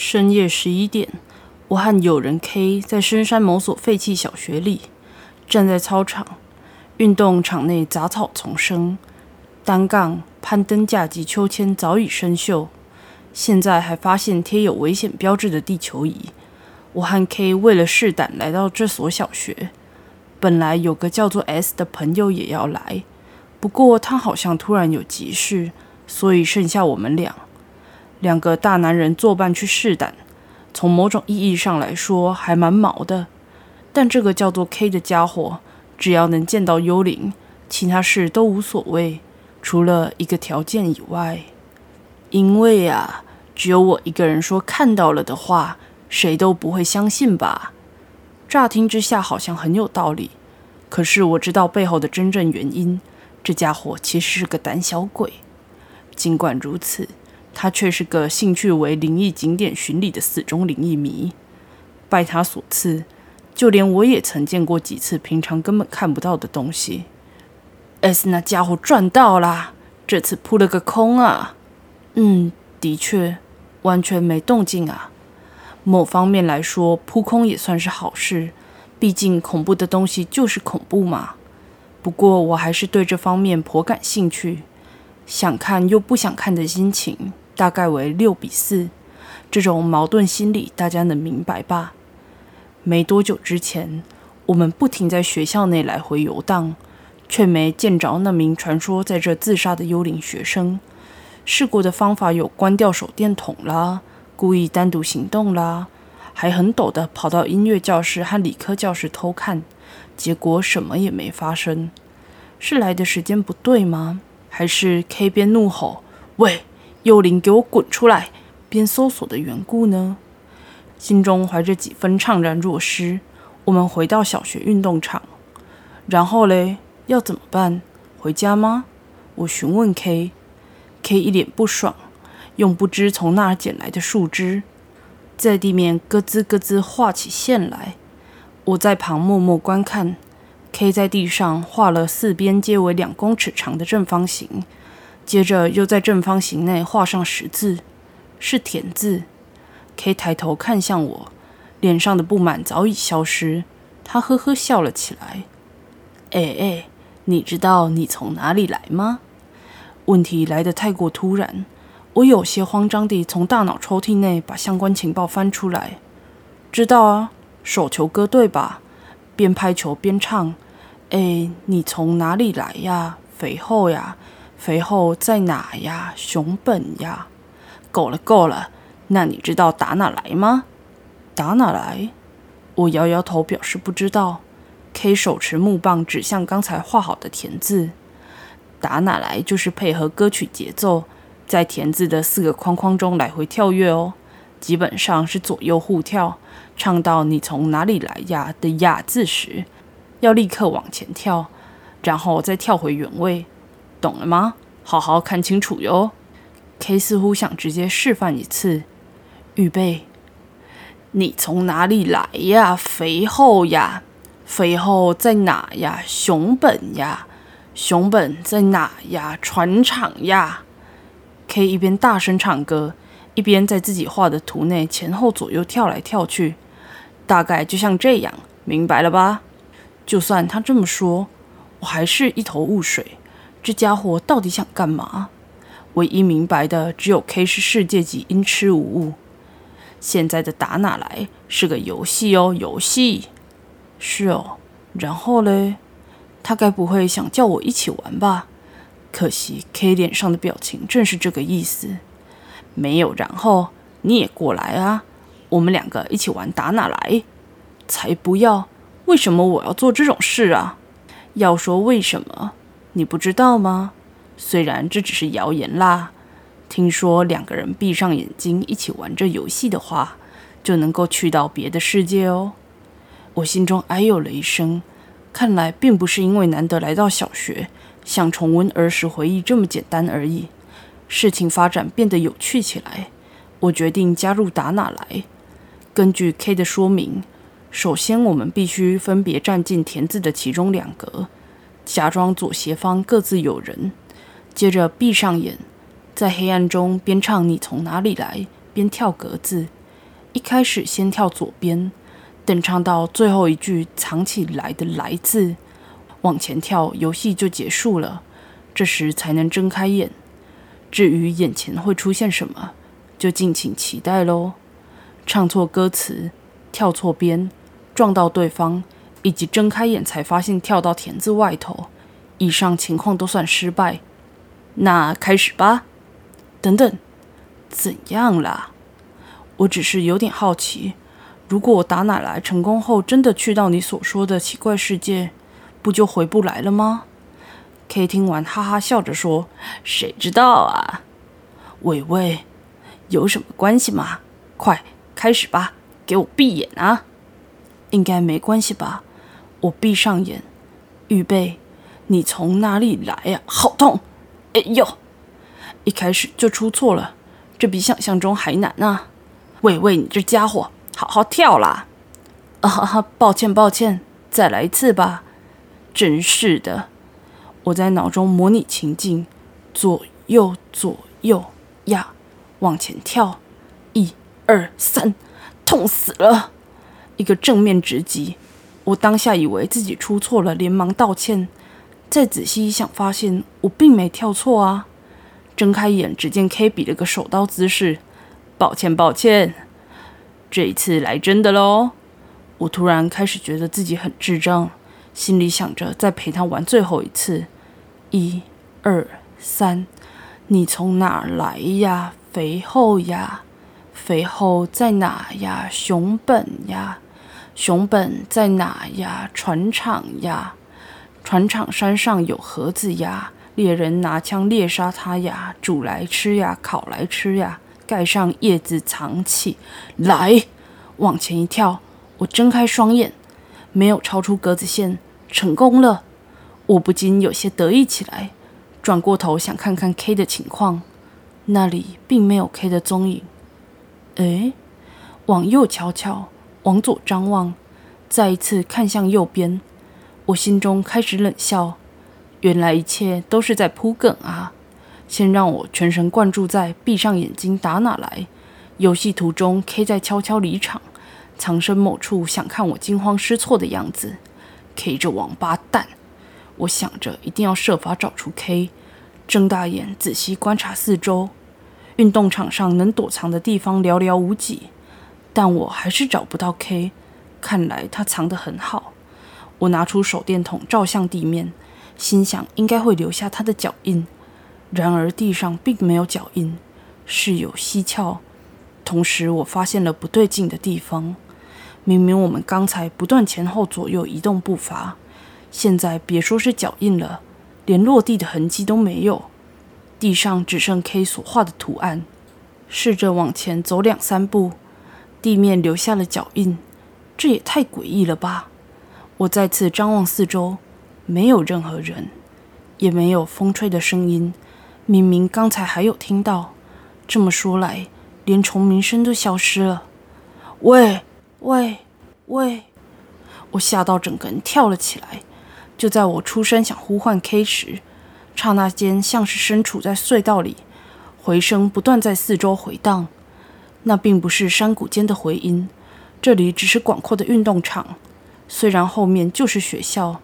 深夜十一点，我和友人 K 在深山某所废弃小学里，站在操场，运动场内杂草丛生，单杠、攀登架及秋千早已生锈。现在还发现贴有危险标志的地球仪。我和 K 为了试胆来到这所小学，本来有个叫做 S 的朋友也要来，不过他好像突然有急事，所以剩下我们俩。两个大男人作伴去试胆，从某种意义上来说还蛮毛的。但这个叫做 K 的家伙，只要能见到幽灵，其他事都无所谓，除了一个条件以外。因为啊，只有我一个人说看到了的话，谁都不会相信吧？乍听之下好像很有道理，可是我知道背后的真正原因。这家伙其实是个胆小鬼。尽管如此。他却是个兴趣为灵异景点巡礼的死忠灵异迷。拜他所赐，就连我也曾见过几次平常根本看不到的东西。S 那家伙赚到啦！这次扑了个空啊！嗯，的确，完全没动静啊。某方面来说，扑空也算是好事，毕竟恐怖的东西就是恐怖嘛。不过，我还是对这方面颇感兴趣，想看又不想看的心情。大概为六比四，这种矛盾心理大家能明白吧？没多久之前，我们不停在学校内来回游荡，却没见着那名传说在这自杀的幽灵学生。试过的方法有关掉手电筒啦，故意单独行动啦，还很陡的跑到音乐教室和理科教室偷看，结果什么也没发生。是来的时间不对吗？还是 K 边怒吼：“喂！”幽灵，给我滚出来！边搜索的缘故呢？心中怀着几分怅然若失，我们回到小学运动场。然后嘞，要怎么办？回家吗？我询问 K，K 一脸不爽，用不知从哪儿捡来的树枝，在地面咯吱咯吱画起线来。我在旁默默观看，K 在地上画了四边皆为两公尺长的正方形。接着又在正方形内画上十字，是田字。K 抬头看向我，脸上的不满早已消失。他呵呵笑了起来。哎哎，你知道你从哪里来吗？问题来得太过突然，我有些慌张地从大脑抽屉内把相关情报翻出来。知道啊，手球歌对吧？边拍球边唱。哎，你从哪里来呀？肥厚呀？肥厚在哪呀？熊本呀！够了够了，那你知道打哪来吗？打哪来？我摇摇头表示不知道。K 手持木棒指向刚才画好的田字，打哪来就是配合歌曲节奏，在田字的四个框框中来回跳跃哦。基本上是左右互跳，唱到你从哪里来呀的呀字时，要立刻往前跳，然后再跳回原位。懂了吗？好好看清楚哟。K 似乎想直接示范一次。预备，你从哪里来呀？肥厚呀，肥厚在哪呀？熊本呀，熊本在哪呀？船厂呀。K 一边大声唱歌，一边在自己画的图内前后左右跳来跳去，大概就像这样，明白了吧？就算他这么说，我还是一头雾水。这家伙到底想干嘛？唯一明白的只有 K 是世界级音痴无误。现在的打哪来是个游戏哦，游戏。是哦，然后嘞，他该不会想叫我一起玩吧？可惜 K 脸上的表情正是这个意思。没有然后，你也过来啊，我们两个一起玩打哪来？才不要！为什么我要做这种事啊？要说为什么？你不知道吗？虽然这只是谣言啦，听说两个人闭上眼睛一起玩这游戏的话，就能够去到别的世界哦。我心中哎呦了一声，看来并不是因为难得来到小学，想重温儿时回忆这么简单而已。事情发展变得有趣起来，我决定加入打哪来。根据 K 的说明，首先我们必须分别站进田字的其中两格。假装左斜方各自有人，接着闭上眼，在黑暗中边唱“你从哪里来”边跳格子，一开始先跳左边，等唱到最后一句“藏起来的来”字，往前跳，游戏就结束了。这时才能睁开眼。至于眼前会出现什么，就敬请期待喽。唱错歌词、跳错边、撞到对方，以及睁开眼才发现跳到田字外头，以上情况都算失败。那开始吧。等等，怎样啦？我只是有点好奇，如果我打奶来成功后，真的去到你所说的奇怪世界，不就回不来了吗？K 听完哈哈笑着说：“谁知道啊？”伟伟，有什么关系吗？快开始吧，给我闭眼啊！应该没关系吧？我闭上眼，预备。你从哪里来呀？好痛！哎呦！一开始就出错了，这比想象中还难啊！喂喂，你这家伙，好好跳啦！啊哈哈，抱歉抱歉，再来一次吧。真是的，我在脑中模拟情境，左右左右呀，往前跳，一二三，痛死了！一个正面直击，我当下以为自己出错了，连忙道歉。再仔细一想，发现我并没跳错啊。睁开眼，只见 K 比了个手刀姿势。抱歉，抱歉，这一次来真的喽！我突然开始觉得自己很智障，心里想着再陪他玩最后一次。一、二、三，你从哪来呀？肥厚呀，肥厚在哪呀？熊本呀，熊本在哪呀？船厂呀，船厂山上有盒子呀。猎人拿枪猎杀它呀，煮来吃呀，烤来吃呀，盖上叶子藏起？来，往前一跳，我睁开双眼，没有超出格子线，成功了，我不禁有些得意起来，转过头想看看 K 的情况，那里并没有 K 的踪影。诶，往右瞧瞧，往左张望，再一次看向右边，我心中开始冷笑。原来一切都是在铺梗啊！先让我全神贯注在闭上眼睛打哪来。游戏途中，K 在悄悄离场，藏身某处，想看我惊慌失措的样子。K 这王八蛋！我想着一定要设法找出 K。睁大眼仔细观察四周，运动场上能躲藏的地方寥寥无几，但我还是找不到 K。看来他藏得很好。我拿出手电筒照向地面。心想应该会留下他的脚印，然而地上并没有脚印，事有蹊跷。同时，我发现了不对劲的地方。明明我们刚才不断前后左右移动步伐，现在别说是脚印了，连落地的痕迹都没有。地上只剩 K 所画的图案。试着往前走两三步，地面留下了脚印，这也太诡异了吧！我再次张望四周。没有任何人，也没有风吹的声音。明明刚才还有听到。这么说来，连虫鸣声都消失了。喂喂喂！我吓到整个人跳了起来。就在我出声想呼唤 K 时，刹那间像是身处在隧道里，回声不断在四周回荡。那并不是山谷间的回音，这里只是广阔的运动场。虽然后面就是学校。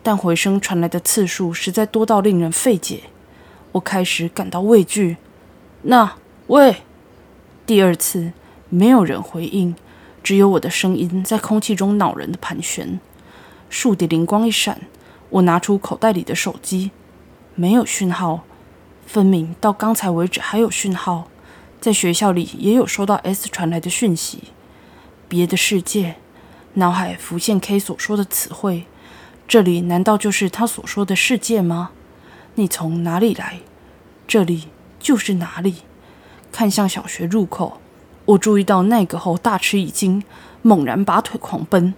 但回声传来的次数实在多到令人费解，我开始感到畏惧。那喂，第二次没有人回应，只有我的声音在空气中恼人的盘旋。树底灵光一闪，我拿出口袋里的手机，没有讯号。分明到刚才为止还有讯号，在学校里也有收到 S 传来的讯息。别的世界，脑海浮现 K 所说的词汇。这里难道就是他所说的世界吗？你从哪里来？这里就是哪里？看向小学入口，我注意到那个后大吃一惊，猛然拔腿狂奔。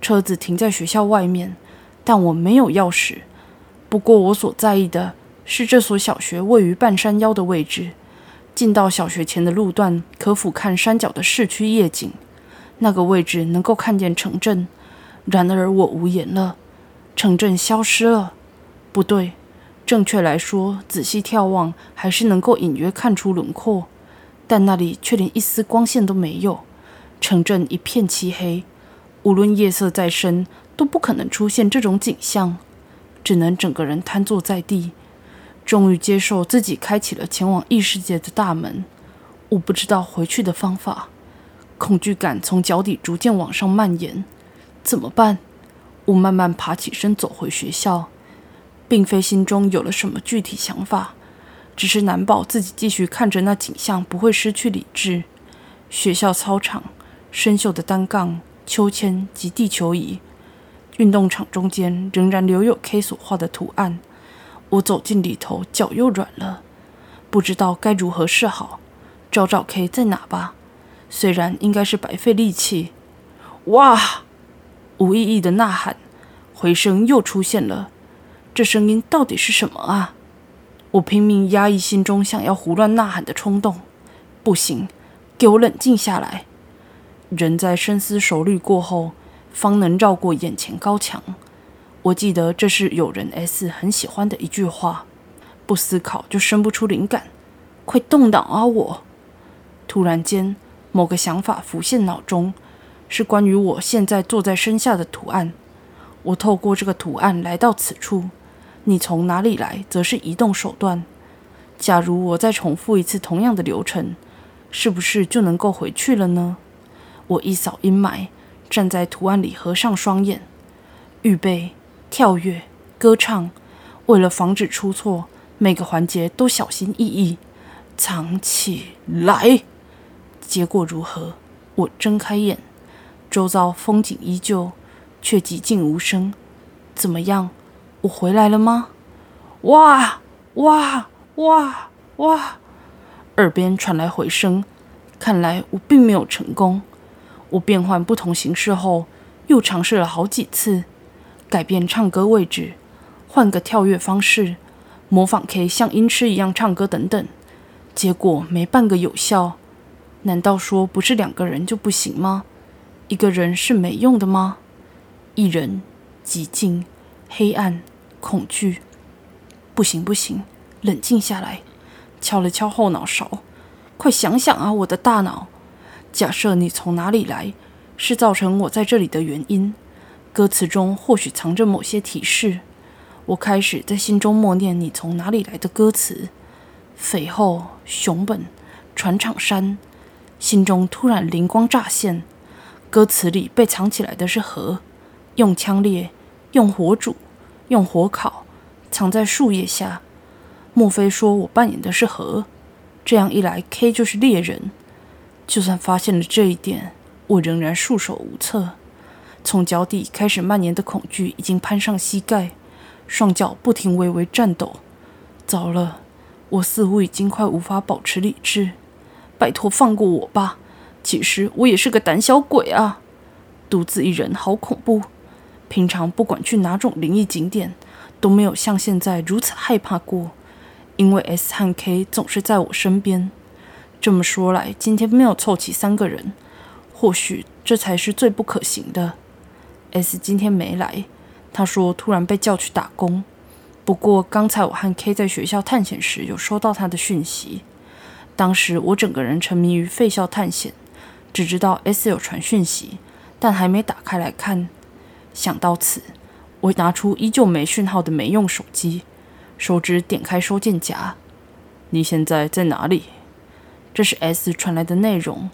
车子停在学校外面，但我没有钥匙。不过我所在意的是，这所小学位于半山腰的位置，进到小学前的路段可俯瞰山脚的市区夜景。那个位置能够看见城镇。然而我无言了。城镇消失了，不对，正确来说，仔细眺望还是能够隐约看出轮廓，但那里却连一丝光线都没有，城镇一片漆黑，无论夜色再深，都不可能出现这种景象，只能整个人瘫坐在地。终于接受自己开启了前往异世界的大门，我不知道回去的方法，恐惧感从脚底逐渐往上蔓延，怎么办？我慢慢爬起身走回学校，并非心中有了什么具体想法，只是难保自己继续看着那景象不会失去理智。学校操场，生锈的单杠、秋千及地球仪，运动场中间仍然留有 K 所画的图案。我走进里头，脚又软了，不知道该如何是好。找找 K 在哪吧，虽然应该是白费力气。哇！无意义的呐喊，回声又出现了。这声音到底是什么啊？我拼命压抑心中想要胡乱呐喊的冲动。不行，给我冷静下来。人在深思熟虑过后，方能绕过眼前高墙。我记得这是有人 S 很喜欢的一句话：“不思考就生不出灵感。”快动脑啊！我突然间某个想法浮现脑中，是关于我现在坐在身下的图案。我透过这个图案来到此处，你从哪里来，则是移动手段。假如我再重复一次同样的流程，是不是就能够回去了呢？我一扫阴霾，站在图案里，合上双眼，预备。跳跃、歌唱，为了防止出错，每个环节都小心翼翼，藏起来。结果如何？我睁开眼，周遭风景依旧，却寂静无声。怎么样？我回来了吗？哇哇哇哇！耳边传来回声，看来我并没有成功。我变换不同形式后，又尝试了好几次。改变唱歌位置，换个跳跃方式，模仿 K 像音痴一样唱歌等等，结果没半个有效。难道说不是两个人就不行吗？一个人是没用的吗？一人，寂静，黑暗，恐惧。不行不行，冷静下来，敲了敲后脑勺，快想想啊，我的大脑。假设你从哪里来，是造成我在这里的原因。歌词中或许藏着某些提示。我开始在心中默念你从哪里来的歌词：肥厚、熊本、船场山。心中突然灵光乍现，歌词里被藏起来的是河，用枪猎，用火煮，用火烤，藏在树叶下。莫非说我扮演的是河？这样一来，K 就是猎人。就算发现了这一点，我仍然束手无策。从脚底开始蔓延的恐惧已经攀上膝盖，双脚不停微微颤抖。糟了，我似乎已经快无法保持理智。拜托放过我吧！其实我也是个胆小鬼啊，独自一人好恐怖。平常不管去哪种灵异景点，都没有像现在如此害怕过，因为 S 和 K 总是在我身边。这么说来，今天没有凑齐三个人，或许这才是最不可行的。S 今天没来，他说突然被叫去打工。不过刚才我和 K 在学校探险时，有收到他的讯息。当时我整个人沉迷于废校探险，只知道 S 有传讯息，但还没打开来看。想到此，我拿出依旧没讯号的没用手机，手指点开收件夹。你现在在哪里？这是 S 传来的内容。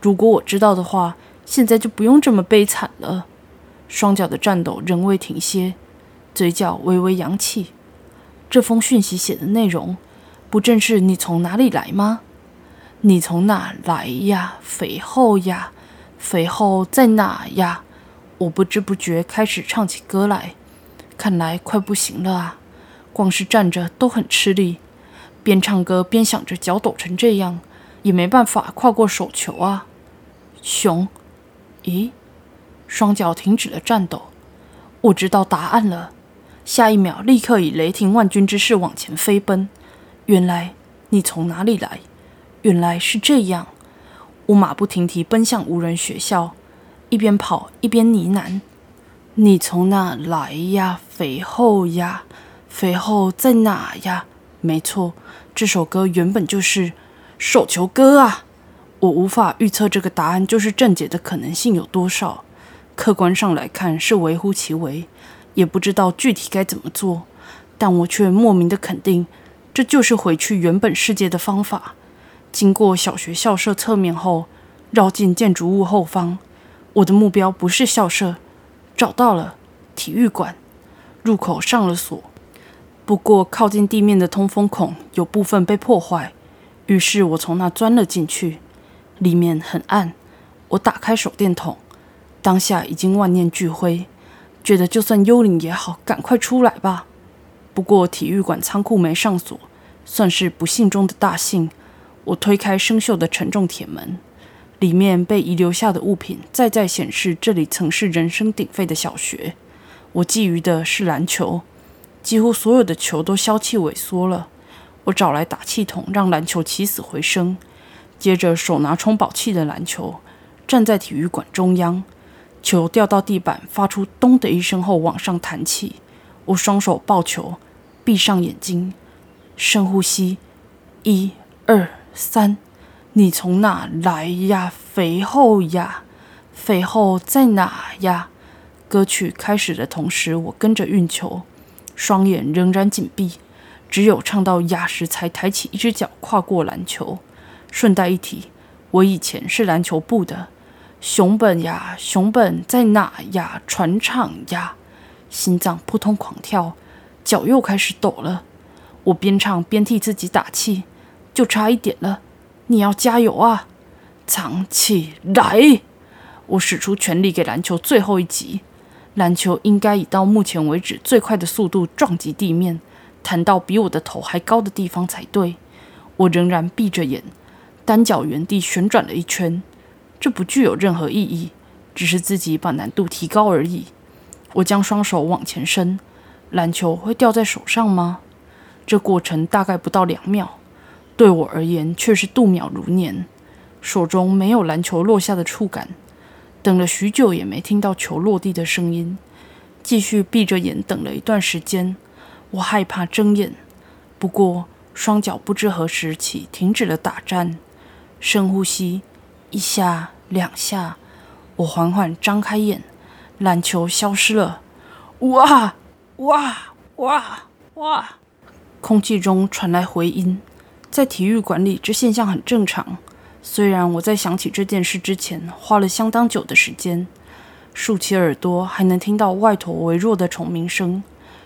如果我知道的话，现在就不用这么悲惨了。双脚的颤抖仍未停歇，嘴角微微扬起。这封讯息写的内容，不正是你从哪里来吗？你从哪来呀？肥厚呀，肥厚在哪呀？我不知不觉开始唱起歌来，看来快不行了啊！光是站着都很吃力，边唱歌边想着脚抖成这样，也没办法跨过手球啊。熊，咦？双脚停止了颤抖，我知道答案了。下一秒，立刻以雷霆万钧之势往前飞奔。原来你从哪里来？原来是这样。我马不停蹄奔向无人学校，一边跑一边呢喃：“你从哪来呀？肥厚呀，肥厚在哪呀？”没错，这首歌原本就是手球歌啊！我无法预测这个答案就是正解的可能性有多少。客观上来看是微乎其微，也不知道具体该怎么做，但我却莫名的肯定，这就是回去原本世界的方法。经过小学校舍侧面后，绕进建筑物后方，我的目标不是校舍，找到了体育馆入口上了锁，不过靠近地面的通风孔有部分被破坏，于是我从那钻了进去，里面很暗，我打开手电筒。当下已经万念俱灰，觉得就算幽灵也好，赶快出来吧。不过体育馆仓库没上锁，算是不幸中的大幸。我推开生锈的沉重铁门，里面被遗留下的物品再再显示，这里曾是人声鼎沸的小学。我觊觎的是篮球，几乎所有的球都消气萎缩了。我找来打气筒，让篮球起死回生。接着手拿充饱气的篮球，站在体育馆中央。球掉到地板，发出“咚”的一声后往上弹起。我双手抱球，闭上眼睛，深呼吸，一、二、三。你从哪来呀，肥厚呀？肥厚在哪呀？歌曲开始的同时，我跟着运球，双眼仍然紧闭，只有唱到哑时才抬起一只脚跨过篮球。顺带一提，我以前是篮球部的。熊本呀，熊本在哪呀？船厂呀，心脏扑通狂跳，脚又开始抖了。我边唱边替自己打气，就差一点了，你要加油啊！藏起来！我使出全力给篮球最后一击，篮球应该以到目前为止最快的速度撞击地面，弹到比我的头还高的地方才对。我仍然闭着眼，单脚原地旋转了一圈。这不具有任何意义，只是自己把难度提高而已。我将双手往前伸，篮球会掉在手上吗？这过程大概不到两秒，对我而言却是度秒如年。手中没有篮球落下的触感，等了许久也没听到球落地的声音。继续闭着眼等了一段时间，我害怕睁眼，不过双脚不知何时起停止了打颤，深呼吸。一下两下，我缓缓张开眼，篮球消失了。哇哇哇哇！空气中传来回音。在体育馆里，这现象很正常。虽然我在想起这件事之前花了相当久的时间，竖起耳朵还能听到外头微弱的虫鸣声。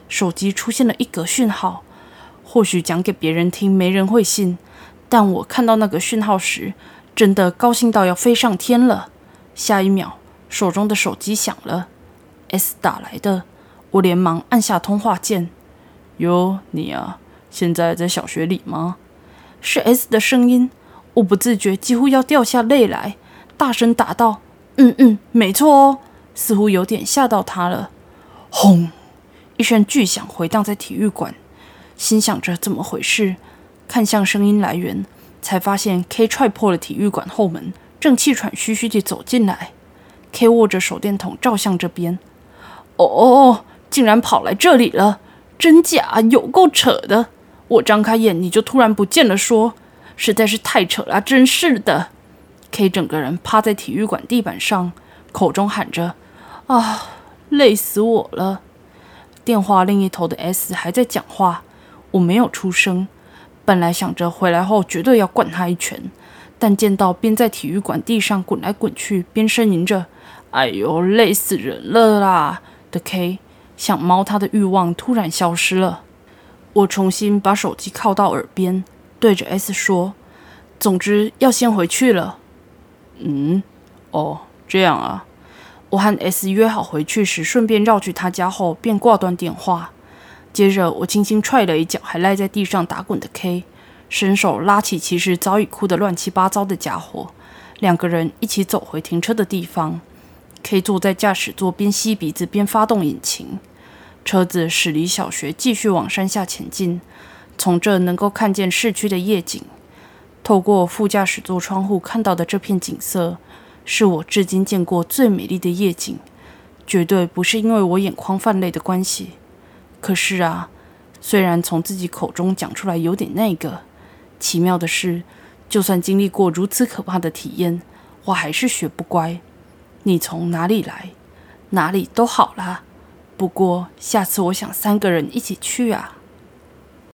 手机出现了一格讯号，或许讲给别人听没人会信，但我看到那个讯号时。真的高兴到要飞上天了。下一秒，手中的手机响了，S 打来的。我连忙按下通话键。哟，你啊，现在在小学里吗？是 S 的声音。我不自觉几乎要掉下泪来，大声答道：“嗯嗯，没错哦。”似乎有点吓到他了。轰！一声巨响回荡在体育馆，心想着怎么回事，看向声音来源。才发现 K 踹破了体育馆后门，正气喘吁吁地走进来。K 握着手电筒照向这边，哦，竟然跑来这里了！真假有够扯的！我张开眼，你就突然不见了，说实在是太扯了，真是的。K 整个人趴在体育馆地板上，口中喊着：“啊，累死我了！”电话另一头的 S 还在讲话，我没有出声。本来想着回来后绝对要灌他一拳，但见到边在体育馆地上滚来滚去，边呻吟着“哎呦，累死人了啦”的 K，想猫他的欲望突然消失了。我重新把手机靠到耳边，对着 S 说：“总之要先回去了。”嗯，哦，这样啊。我和 S 约好回去时，顺便绕去他家后，便挂断电话。接着，我轻轻踹了一脚还赖在地上打滚的 K，伸手拉起其实早已哭得乱七八糟的家伙，两个人一起走回停车的地方。K 坐在驾驶座，边吸鼻子边发动引擎，车子驶离小学，继续往山下前进。从这能够看见市区的夜景，透过副驾驶座窗户看到的这片景色，是我至今见过最美丽的夜景，绝对不是因为我眼眶泛泪的关系。可是啊，虽然从自己口中讲出来有点那个，奇妙的是，就算经历过如此可怕的体验，我还是学不乖。你从哪里来？哪里都好啦。不过下次我想三个人一起去啊。